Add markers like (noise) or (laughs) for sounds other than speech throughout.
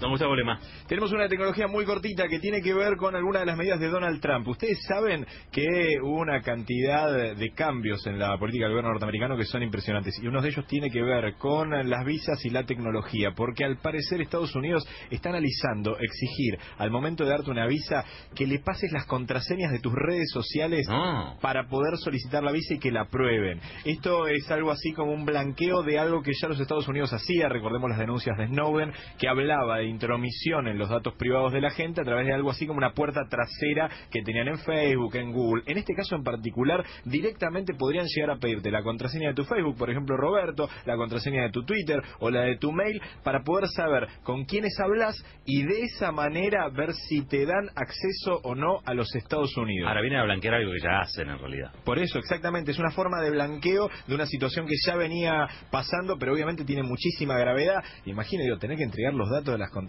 Don Gustavo Lema. Tenemos una tecnología muy cortita que tiene que ver con alguna de las medidas de Donald Trump. Ustedes saben que hubo una cantidad de cambios en la política del gobierno norteamericano que son impresionantes y uno de ellos tiene que ver con las visas y la tecnología, porque al parecer Estados Unidos está analizando exigir al momento de darte una visa que le pases las contraseñas de tus redes sociales No. para poder solicitar la visa y que la aprueben. Esto es algo así como un blanqueo de algo que ya los Estados Unidos hacía, recordemos las denuncias de Snowden, que hablaba de intromisión en los datos privados de la gente a través de algo así como una puerta trasera que tenían en Facebook, en Google. En este caso en particular, directamente podrían llegar a pedirte la contraseña de tu Facebook, por ejemplo Roberto, la contraseña de tu Twitter o la de tu mail, para poder saber con quiénes hablas y de esa manera ver si te dan acceso o no a los Estados Unidos. Ahora viene a blanquear algo que ya hacen en realidad. Por eso, exactamente, es una forma de blanqueo de una situación que ya venía pasando, pero obviamente tiene muchísima gravedad. Imagina, digo, tener que entregar los datos de las contraseñas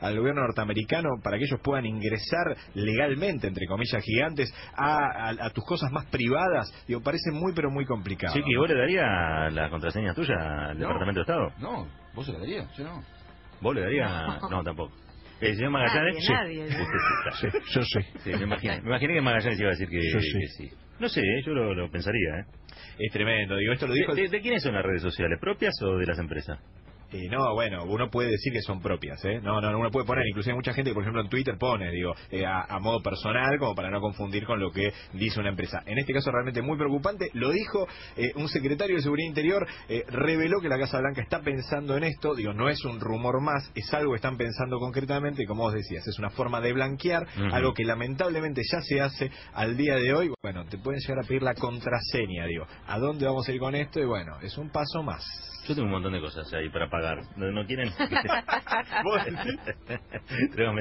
al gobierno norteamericano para que ellos puedan ingresar legalmente, entre comillas gigantes, a, a- a tus cosas más privadas. Digo, parece muy, pero muy complicado. Sí, que vos le darías la contraseña tuya al No. Departamento de Estado. No, vos se la darías, yo no. ¿Vos le darías? No, tampoco. ¿El señor Magallanes? Nadie, nadie. Sí, Sí, yo sí. sí, me, imaginé, me imaginé que Magallanes iba a decir que, Yo sí. que sí. No sé, ¿eh? yo lo, lo pensaría. ¿eh? Es tremendo, digo, esto lo ¿De, dijo... de- de quiénes son las redes sociales? ¿Propias o de las empresas? Eh, no, bueno, uno puede decir que son propias, ¿eh? No, no, uno puede poner, inclusive hay mucha gente que, por ejemplo, en Twitter pone, digo, eh, a, a modo personal, como para no confundir con lo que dice una empresa. En este caso, realmente muy preocupante. Lo dijo eh, un secretario de Seguridad Interior, eh, reveló que la Casa Blanca está pensando en esto. Digo, no es un rumor más, es algo que están pensando concretamente, y como vos decías, es una forma de blanquear, algo que lamentablemente ya se hace al día de hoy. Bueno, te pueden llegar a pedir la contraseña, digo. ¿A dónde vamos a ir con esto? Y bueno, es un paso más. Yo tengo un montón de cosas ahí para pagar. ¿No, no quieren? Tengo (laughs) (laughs)